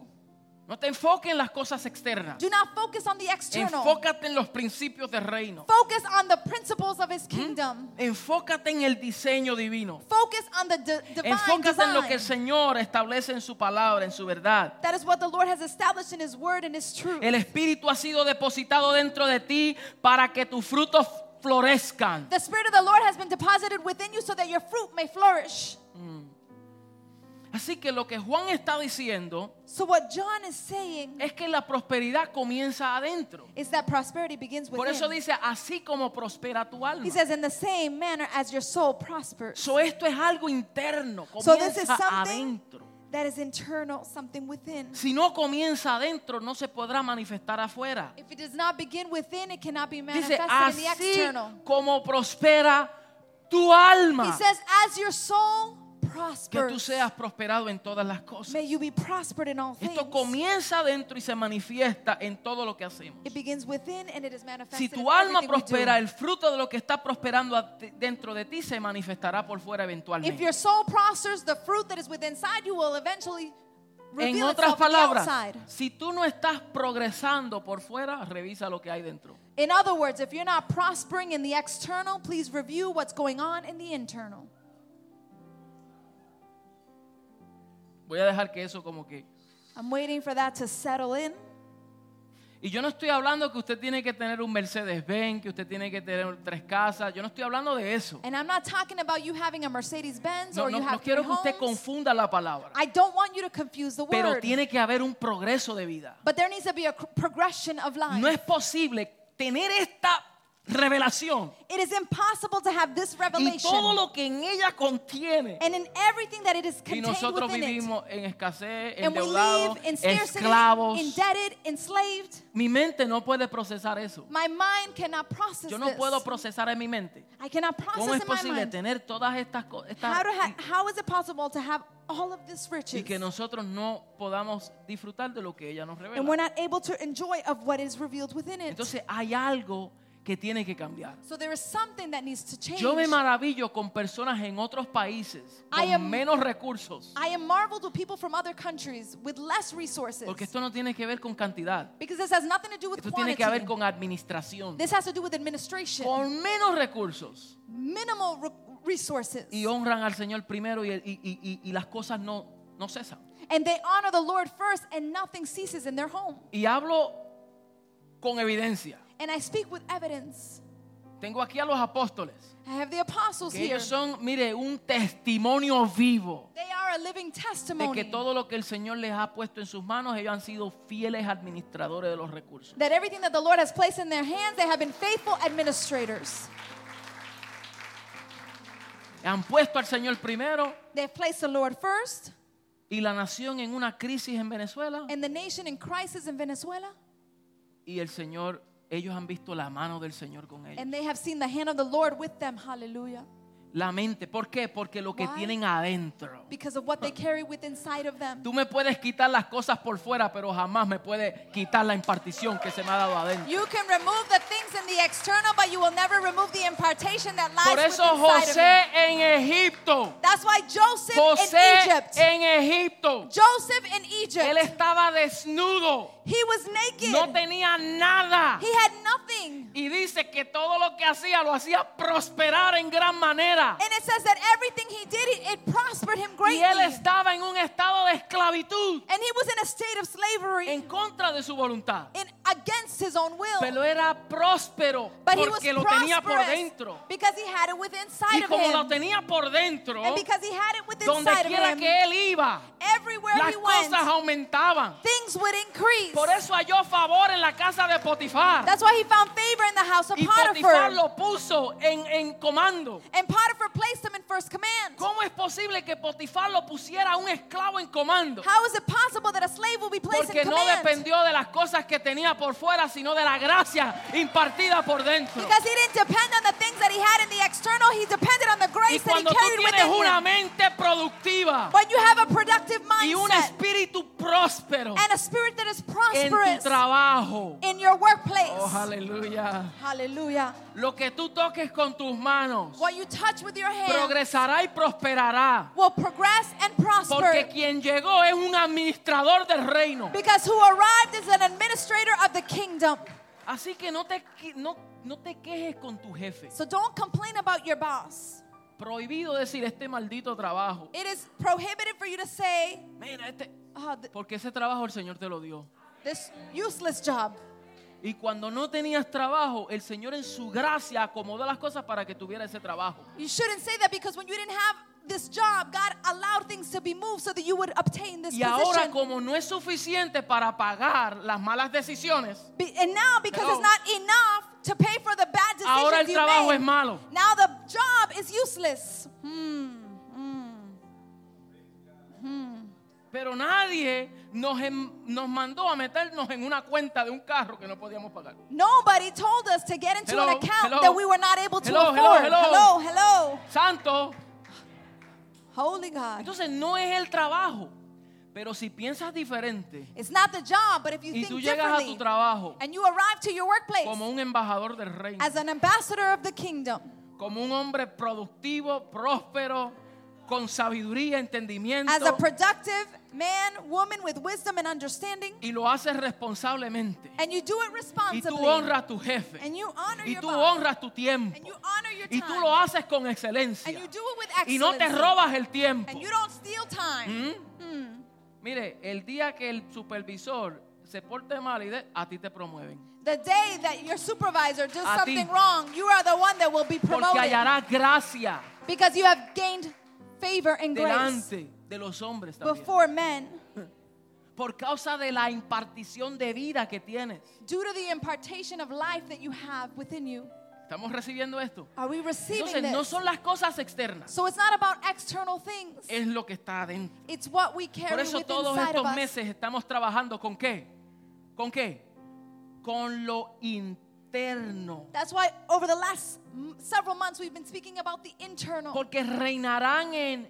No te enfoques en las cosas externas. Do not focus on the external. Enfócate en los principios del reino. Focus on the principles of his kingdom. Enfócate en el diseño divino. Focus on the divine Enfócate en lo que el design. Señor establece en su palabra, en su verdad. That is what the Lord has established in his word and his truth. El Espíritu ha sido depositado dentro de ti para que tus frutos florezcan. The Spirit of the Lord has been deposited within you so that your fruit may flourish. Así que lo que Juan está diciendo So, what John is saying es que la prosperidad comienza adentro. is that prosperity begins Por eso within. dice, así como prospera tu alma. He says, in the same manner as your soul prospers. So esto es algo interno, So, this is comienza something adentro. that is internal, something within. Si no comienza adentro, no se podrá manifestar afuera. If it does not begin within, it cannot be Dice, manifested in the así external. como prospera tu He alma, says, as your soul que tú seas prosperado en todas las cosas. may you be prospered in all things. Esto comienza adentro y se manifiesta en todo lo que hacemos. It begins within and it is manifested Si tu alma prospera, el fruto de lo que está prosperando dentro de ti se manifestará por fuera If eventualmente. your soul prospers, the fruit that is within inside you will eventually En reveal otras palabras, si tú no estás progresando por fuera, revisa lo que hay dentro. In other words, if you're not prospering in the external, please review what's going on in the internal. Voy a dejar que eso como que... I'm waiting for that to settle in. Y yo no estoy hablando que usted tiene que tener un Mercedes-Benz, que usted tiene que tener tres casas. Yo no estoy hablando de eso. And I'm not talking about you having a Mercedes Benz No, or no, you no have quiero que usted homes. confunda la palabra. I don't want you to confuse the Pero word. tiene que haber un progreso de vida. But there needs to be a progression of life. No es posible tener esta revelación it is impossible to have this y revelation. todo lo que en ella contiene. and in everything that it is Y contained nosotros within it. vivimos en escasez, And we endeudados, live in scarcity, esclavos. indebted, enslaved. Mi mente no puede procesar eso. My mind cannot process Yo no this. puedo procesar en mi mente. I cannot process ¿Cómo es in my mind. tener todas estas cosas How, how is it possible to have all of this riches y que nosotros no podamos disfrutar de lo que ella nos and we're revela? not able to enjoy of what is revealed within it? Entonces hay algo que tiene que cambiar. so there is something that needs to change. Yo me maravillo con personas en otros países I con am- menos recursos, I am marveled with people from other countries with less resources. porque esto no tiene que ver con cantidad. because this has nothing to do with Esto tiene que ver con administración. this has to do with administration. Con menos recursos Minimal re- resources. y honran al Señor primero y, y- y- y- y las cosas no, no cesan. and they honor the Lord first and nothing ceases in their home. Y hablo con evidencia. And I speak with evidence. Tengo aquí a los apóstoles, I have the apostles que here. ellos son, mire, un testimonio vivo They are a living de testimony que todo lo que el Señor les ha puesto en sus manos, ellos han sido fieles administradores de los recursos. that everything that the Lord has placed in their hands, they have been faithful administrators. Han puesto al Señor primero They've placed the Lord first y la nación en una crisis en Venezuela and the nation in crisis in Venezuela, y el Señor, ellos han visto la mano del Señor con ellos. and they have seen the hand of the Lord with them. Hallelujah. La mente. ¿Por qué? Porque lo que Why? tienen adentro. Because of what they carry with inside of them. Tú me puedes quitar las cosas por fuera, pero jamás me puedes quitar la impartición que se me ha dado adentro. You can remove the things in the external, but you will never remove the impartation that lies Por eso José en Egipto, That's why Joseph in José Egypt, en Egipto, Joseph in él Egypt, estaba desnudo, he was naked. no tenía nada. He had nothing. Y dice que todo lo que hacía lo hacía prosperar en gran manera. And it says that everything he did, it, it prospered him Y greatly. él estaba en un estado de esclavitud And he was in a state of slavery en contra de su voluntad. in, against his own will. Pero era próspero But porque lo tenía por dentro. because he had it within Y of como lo him. tenía por dentro, And because he had it within donde quiera him, que él iba, everywhere las he went, cosas aumentaban. things would increase. Por eso halló favor en la casa de Potifar. That's why he found favor in the house of Y Potifar Potiphar. lo puso en, en comando. And Potiphar placed him in first command. ¿Cómo es posible que Potifar lo pusiera a un esclavo en comando? How is it possible that a slave will be placed Porque in no command? dependió de las cosas que tenía por fuera, sino de la gracia impartida por dentro. Because he didn't depend on the things that he had in the external, he depended on the Y grace that he cuando tú carried tienes within una him. mente productiva When you have a productive y un mindset espíritu próspero and a spirit that is en tu prosperous trabajo. in your workplace. Oh, aleluya. Hallelujah. Lo que tú toques con tus manos What you touch with your hand progresará y prosperará. will progress and Porque prosper. quien llegó es un administrador del reino. Because who arrived is an administrator of the kingdom. Así que no te, no, no te quejes con tu jefe. So don't complain about your boss. Prohibido decir este maldito trabajo. It is prohibited for you to say, Mira, este. oh, th- Porque ese trabajo el Señor te lo dio. this useless job. Y cuando no tenías trabajo, el Señor en su gracia acomodó las cosas para que tuviera ese trabajo. You shouldn't say that because when you didn't have this job, God allowed things to be moved so that you would obtain this Y ahora position. como no es suficiente para pagar las malas decisiones, Be- and now, because Hello. it's not enough to pay for the bad decisions ahora el you trabajo made, es malo. now the job is useless. Hmm, hmm. Pero nadie nos, em- nos mandó a meternos en una cuenta de un carro que no podíamos pagar. Nobody told us to get into Hello, an account hello. that we were not able to Hello, hello, afford. hello. hello, hello. Santo. Holy God. Entonces no es el trabajo. Pero si piensas diferente It's not the job, but if you y think tú llegas a tu trabajo and you arrive to your workplace como un embajador del reino, as an ambassador of the kingdom, como un hombre productivo, próspero, con sabiduría, entendimiento, as a productive man, woman with wisdom and understanding, y lo haces responsablemente. and you do it Y tú responsibly, honras a tu jefe. and you honor Y tú honras tu tiempo. and you honor your Y time, tú lo haces con excelencia. and you do it with Y no te excellence, robas el tiempo. and you don't steal time. ¿Mm? Hmm. Mire, el día que el supervisor se porte mal y de, a ti te promueven. The day that your supervisor does A ti. something wrong, you are the one that will be Porque promoted hallarás gracia because you have gained favor and grace delante de los hombres también. before men Por causa de la impartición de vida que tienes. due to the impartation of life that you have within you. ¿Estamos recibiendo esto? Are we receiving Entonces no son las cosas externas, So it's not about external things. es lo que está adentro. It's what we Por carry eso within todos estos meses estamos trabajando con qué? ¿Con qué? Con lo interno. That's why over the last several months we've been speaking about the internal. Porque reinarán en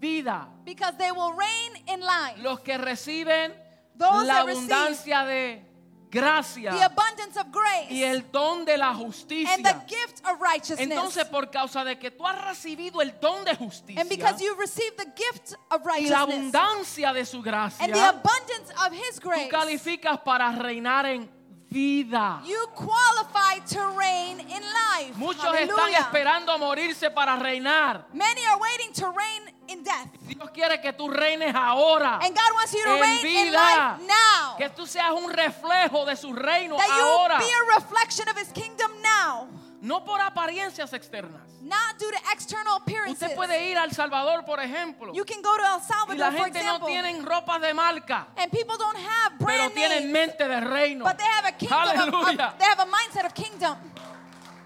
vida Because they will reign in life. los que reciben Those la abundancia de gracia The abundance of grace y el don de la and the justicia. gift of righteousness. Entonces, por causa de que tú has recibido el don de justicia and because you've received the gift of y la righteousness abundancia de su gracia, and the abundance of His tú grace, calificas para reinar en vida. you qualify to reign in life. Muchos están esperando morirse para reinar. Many are waiting to reign in death. Dios quiere que tú reines ahora. And God wants you to En reign in vida. life now. Que tú seas un reflejo de su reino That you ahora. be a reflection of His kingdom now, No por apariencias externas. not due to external appearances. Usted puede ir a El Salvador, por ejemplo. You can go to El Y Salvador, la for gente no tienen ropa de marca, and people don't have pero brand tienen names, mente de reino. but they have a kingdom. Aleluya. of- they have a mindset of kingdom.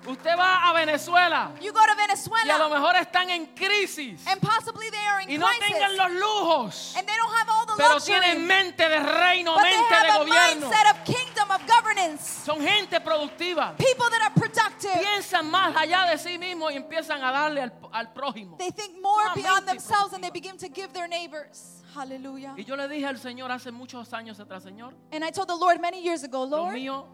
Usted va a Venezuela You go to y a lo Venezuela, mejor están en crisis and possibly they are in y no crisis, tengan los lujos, and they don't have all the pero luxury, tienen mente de reino, but they mente de a gobierno. mindset of kingdom of governance. Son gente productiva. People that are productive, piensan más allá de sí mismos y empiezan a darle al, al prójimo. they think more beyond themselves and they begin to give their neighbors. Hallelujah. Y yo le dije al Señor hace muchos años atrás, Señor, And I told the Lord many years ago, lo Lord, mío,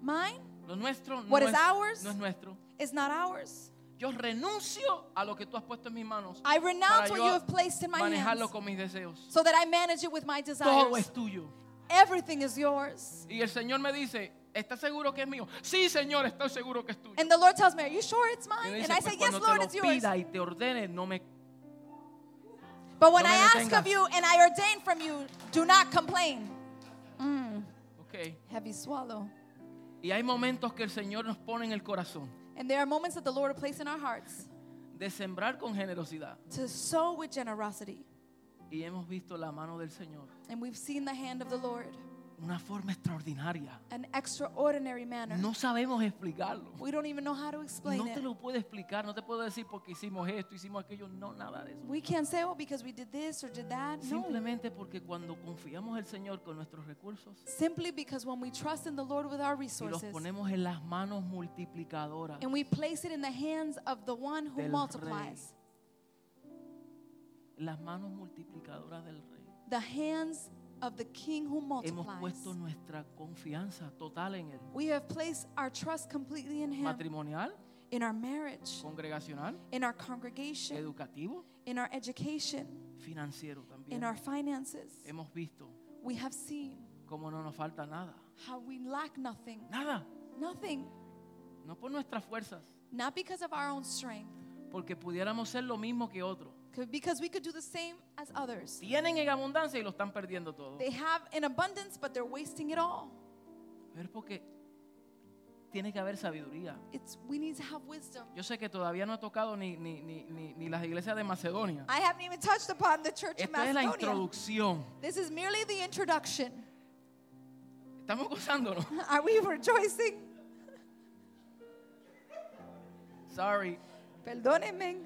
mine lo nuestro no What is es, ours? no es nuestro. is not ours. Yo renuncio a lo que tú has puesto en mis manos I renounce what yo you have placed in my manejarlo hands con mis deseos. so that I manage it with my Todo desires. es tuyo. Everything is yours. Y el Señor me dice, ¿estás seguro que es mío? Sí, Señor, estoy seguro que es tuyo. And the Lord tells me, Are you sure it's mine? dice, And I "Pues say, Yes, cuando Lord, te it's lo yours. pida y te ordene, no me... But when No I ask detengas. of you and I ordain from you, do not complain. Ok. Heavy swallow. Y hay momentos que el Señor nos pone en el corazón And there are moments that the Lord will place in our hearts de sembrar con generosidad. to sow with generosity. Y hemos visto la mano del Señor. And we've seen the hand of the Lord, Una forma extraordinaria. an extraordinary manner. No sabemos explicarlo. We don't even know how to explain No te lo puedo explicar, no te puedo decir porque hicimos esto, hicimos aquello, no, nada de eso. We can't say, oh, because we did this or did that. No. Simplemente porque cuando confiamos en el Señor con nuestros recursos Simply because when we trust in the Lord with our y los resources ponemos en las manos multiplicadoras, and we place it in the hands of the one who multiplies, las manos multiplicadoras del Rey, the hands of the King who hemos multiplies, puesto nuestra confianza total en Él. we have placed our trust completely in Him, Matrimonial, in our marriage, congregacional, in our congregation, educativo, in our education, financiero también. in our finances. Hemos visto We have seen cómo no nos falta nada. how we lack nothing, Nada. nothing, No por nuestras fuerzas, not because of our own strength, porque pudiéramos ser lo mismo que otros. Because we could do the same as others. Tienen en abundancia y lo están perdiendo todo. They have in abundance, but they're wasting it all. Pero es porque tiene que haber sabiduría. It's we need to have wisdom. Yo sé que todavía no he tocado ni, ni, ni, ni, ni las iglesias de Macedonia. I haven't even touched upon the church of Esta es la Macedonia. introducción. This is merely the introduction. Estamos gozándonos. Are we rejoicing? Sorry. Perdónenme.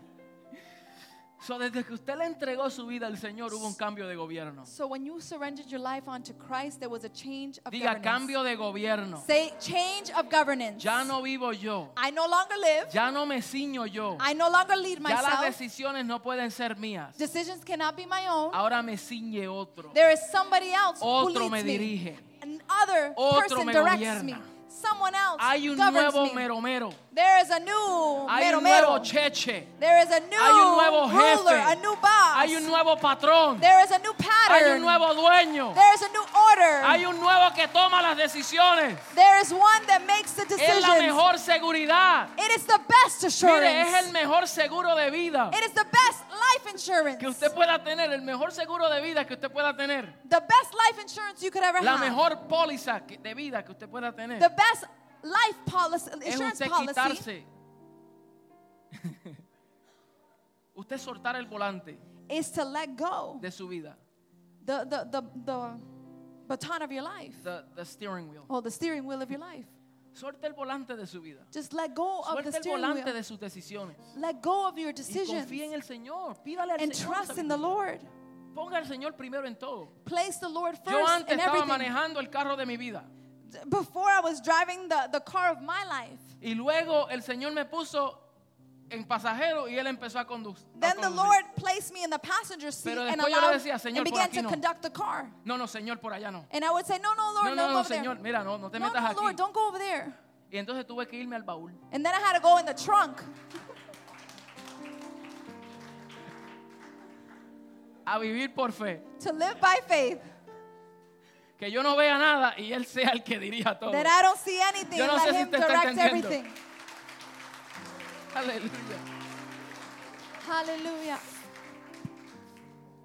So, desde que usted le entregó su vida al Señor hubo un cambio de gobierno. So when you surrendered your life unto Christ, there was a change of Diga governance. cambio de gobierno. Say change of governance. Ya no vivo yo. I no longer live. Ya no me ciño yo. I no longer lead Ya las myself. decisiones no pueden ser mías. Decisions cannot be my own. Ahora me ciñe otro. There is somebody else who Otro me leads me. dirige. Another Otro person me directs gobierna. me. Someone else Hay un governs nuevo me. mero mero. There is a new Hay mero un nuevo cheche. There is a new Hay un nuevo ruler, a new boss. Hay un nuevo patrón. There is a new Hay pattern. un nuevo dueño. There is a new order. Hay un nuevo que toma las decisiones. There is one that makes the Es decisions. la mejor seguridad. It is the best assurance. Mire, es el mejor seguro de vida It is the best life insurance. que usted pueda tener, el mejor seguro de vida que usted pueda tener, the best life insurance you could ever la have. mejor póliza de vida que usted pueda tener. the best life policy, Es insurance usted policy quitarse, usted soltar el volante is to let go de su vida, the, the, the, the baton of your life the, the steering wheel. or the steering wheel of your life. Suelte el volante de su vida. Just let go of the Suelte el volante wheel. de sus decisiones. Let go of your Y decisions confíe en el Señor. Pídale al and Señor. trust in the. Lord. Ponga al Señor primero en todo. Place the Lord Yo first antes in estaba everything. manejando el carro de mi vida. Before I was driving the, the car of my life, Y luego el Señor me puso en pasajero y él empezó a, condu- a then the. Lord placed me in the passenger seat Pero and, después yo le allowed, decía, "Señor, and por began aquí to no." conduct the car. No, no, Señor, por allá no. And I would say, No, no, Lord, No, no, no, no, over Señor, there. mira, no, no te No, metas no, aquí. Lord, don't go over there. Y entonces tuve que irme al baúl. And then I had to go in the trunk A vivir por fe. to live by faith. Que yo no vea nada y él sea el que dirija todo. That I don't see anything. Yo no sé si Him está direct entendiendo. everything. Aleluya. Hallelujah.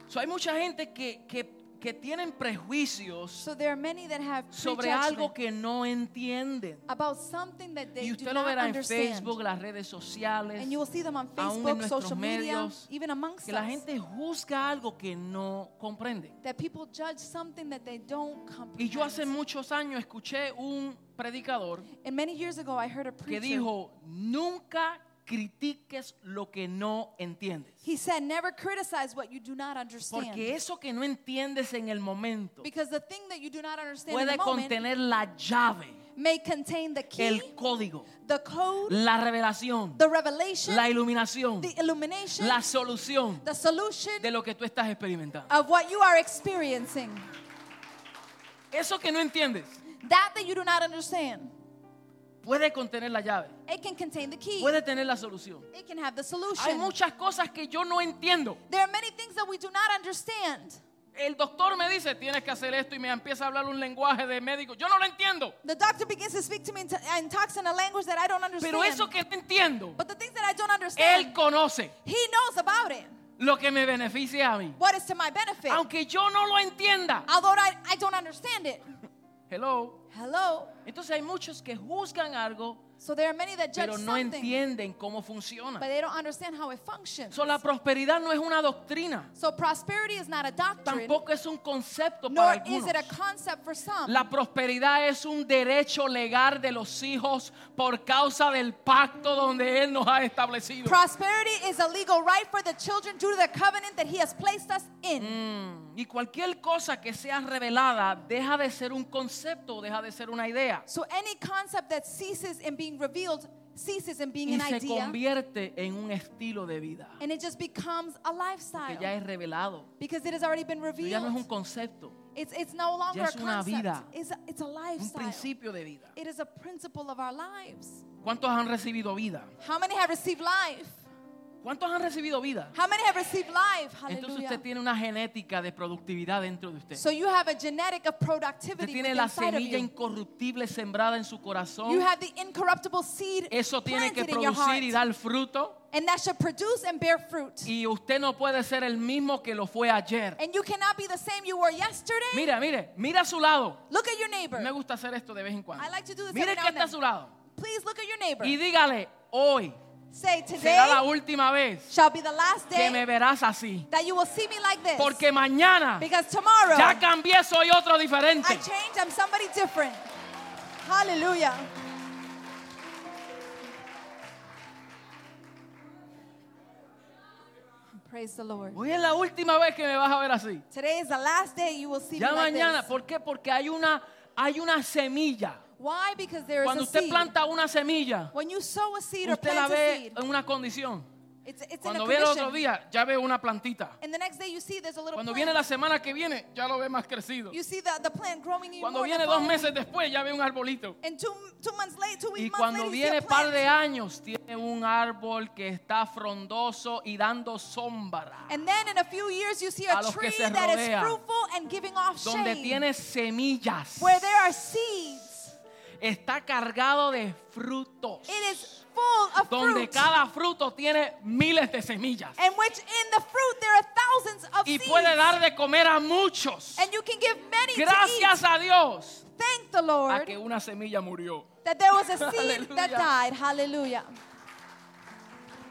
So, hay mucha gente que, que, que tienen prejuicios So there are many that have sobre algo que no entienden. about something that they Y do usted lo verá en. Facebook, las redes sociales, And you will see them on aún en Facebook, nuestros social media, medios, even amongst que la gente juzga algo que no comprende. that people judge something that they don't comprehend. Y yo hace muchos años escuché un predicador and many years ago, I heard a que preacher. dijo, nunca critiques lo que no entiendes. he said, "Never criticize what you do not understand, Porque eso que no entiendes en el momento because the thing that you do not understand in puede the moment contener la llave may contain the key, el código, the code, la revelación, the revelation, la iluminación, the illumination, la solución the solution de lo que tú estás experimentando. of what you are experiencing. Eso que no entiendes That that you do not understand. Puede contener la llave, It can contain the key. puede tener la solución. It can have the Hay solution. muchas cosas que yo no entiendo. There are many things that we do not understand. El doctor me dice, tienes que hacer esto y me empieza a hablar un lenguaje de médico. Yo no lo entiendo. The doctor begins to speak to me and, talks in a language that I don't understand. Pero eso que no entiendo, But the things that I don't Él understand, conoce he knows about it. lo que me beneficia a mí. What is to my benefit? Aunque yo no lo entienda. Although I, I don't understand it. Hello. Hello. Entonces hay muchos que juzgan algo, So there are many that judge pero no something, entienden cómo funciona. but they don't understand how it functions. So, la prosperidad no es una doctrina, So prosperity is not a doctrine, tampoco es un concepto nor para is algunos. it a concept for some. La prosperidad es un derecho legal de los hijos por causa del pacto donde Él nos ha establecido. Prosperity is a legal right for the children due to the covenant that he has placed us in. Y cualquier cosa que sea revelada deja de ser un concepto deja de ser una idea So any concept that ceases in being revealed ceases in being y an se idea convierte en un estilo de vida and it just becomes a que lifestyle ya es revelado. because it has already been Pero ya no es un revealed. concepto, It's, it's no longer es a una concept. vida. It's a, it's a un lifestyle. principio de vida. It is a principle of our lives. ¿Cuántos han recibido vida? How many have received life? ¿Cuántos han recibido vida? How many have received life? Entonces usted tiene una genética de productividad dentro de usted. So you have a genetic of Usted productivity tiene within la semilla you. incorruptible sembrada en su corazón. You have the incorruptible seed Eso tiene que producir y dar fruto. And that should produce and bear fruit. Y usted no puede ser el mismo que lo fue ayer. And you cannot be the same you were yesterday. Mira, mire, mira a su lado. Look at your neighbor. Me gusta hacer esto de vez en cuando. I like to do this Mire que está a su lado. Please look at your neighbor. Y dígale, hoy Say, será la today última vez shall be the last que me day verás así. that you will see me like this. Porque mañana Because tomorrow ya cambié, soy otro diferente. I changed, I'm somebody different. Hallelujah. Praise the Lord. Hoy es la última vez que me vas a ver así. Today is the last day you will see Ya me like mañana, this. ¿por qué? Porque hay una, hay una semilla. Why? Because there is Cuando a usted seed. planta una semilla, When you sow a seed or usted la plant a ve seed, en una condición. it's, it's in a Cuando el otro condition. día, ya ve una plantita. And the next day you see there's a little Cuando plant. viene la semana que viene, ya lo ve más crecido. You see the, the plant growing even Cuando more. viene dos meses después, ya ve un arbolito. And two, two months later, two Y months cuando later, you see viene a par plant. de años, tiene un árbol que está frondoso y dando sombra. And then in a few years, you see a, A los que tree se that is rodea. fruitful and giving off Donde shade. tiene semillas. where there are seeds. Está cargado de frutos. It is full of Donde fruit. cada fruto tiene miles de semillas. and which in the fruit there are thousands of Y seeds. puede dar de comer a muchos. and you can give many Gracias to a Dios eat. Thank the a Lord que una semilla murió. that there was a seed that died. Hallelujah.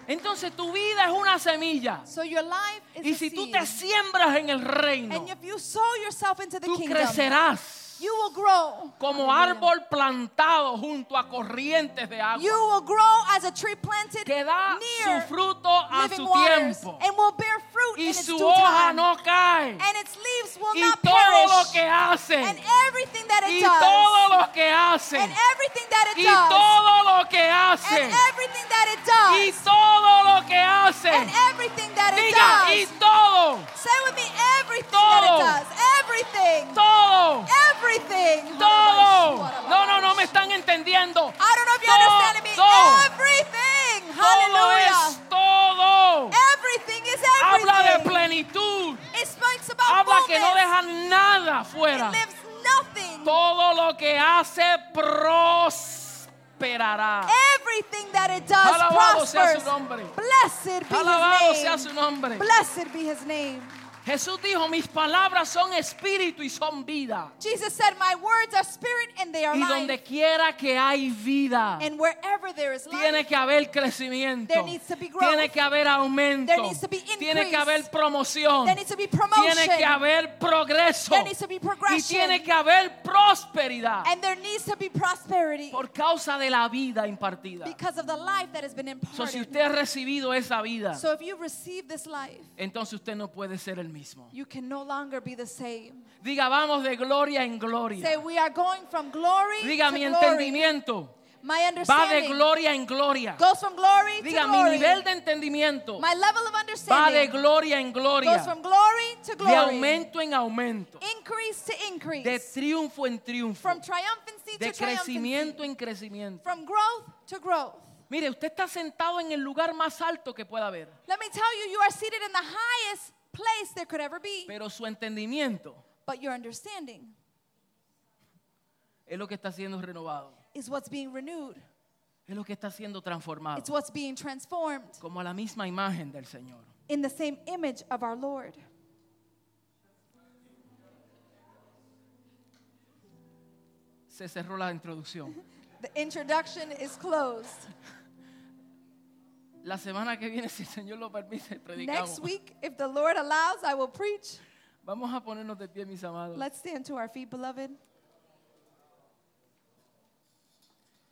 Entonces tu vida es una semilla. So your life is Y a si tú te siembras en el reino, and if you sow yourself into the tú kingdom, crecerás you will grow. como Hallelujah. árbol plantado junto a corrientes de You agua will grow as a tree planted que da near su fruto a living su waters tiempo and will bear fruit in y its su due hoja time. no cae and its leaves will y not todo perish. lo que hace and everything that it y does, todo lo que hace and everything that it y does, todo lo que hace and everything that it does, y todo lo que hace and everything that it diga y does. todo Say with me, everything that Todo. it does, everything, todo everything. Todo no no no me están entendiendo I don't know if you're Todo. understanding me. Everything. todo Hallelujah. es todo Everything is habla de everything. plenitud It speaks about habla que no deja nada It fuera lives nothing. todo lo que hace prosperará Everything that it does Alabado sea prospers. su nombre. Blessed be alabado his sea name. su nombre Blessed be his name. Jesús dijo mis palabras son espíritu y son vida Jesus said, My words are spirit and they are y life. donde quiera que hay vida And wherever there is life, Tiene que haber crecimiento. There needs to be growth. Tiene que haber aumento. There needs to be Tiene que increase. haber promoción. there needs to be promotion. Tiene que haber progreso. There needs to be Y progression. tiene que haber prosperidad and there needs to be prosperity por causa de la vida impartida. because of the life that has been So, si imparted. usted ha recibido esa vida, So if you receive this life, entonces usted no puede ser el mismo. Mismo. You can no longer be the same. Diga, vamos de gloria en gloria. Say, we are going from glory Diga, to mi glory. entendimiento My va de understanding gloria en gloria. goes from glory Diga, to mi glory. nivel de entendimiento My level of va de understanding gloria en goes gloria. from glory to De glory. aumento en aumento. Increase to increase. De triunfo en triunfo. from triumphancy De to triumphancy. crecimiento en crecimiento. From growth to growth. Mire, usted está sentado en el lugar más alto que pueda haber. Let me tell you, you are seated in the highest place there could ever be. Pero su entendimiento But your understanding es lo que está siendo renovado. is what's being renewed. Es lo que está siendo transformado. It's what's being transformed Como a la misma imagen del Señor. in the same image of our Lord. Se cerró la introducción. The introduction is closed. La semana que viene, si el Señor lo permite, predicamos. Next week, if the Lord allows, I will preach. Vamos a ponernos de pie, mis amados. Let's stand to our feet, beloved.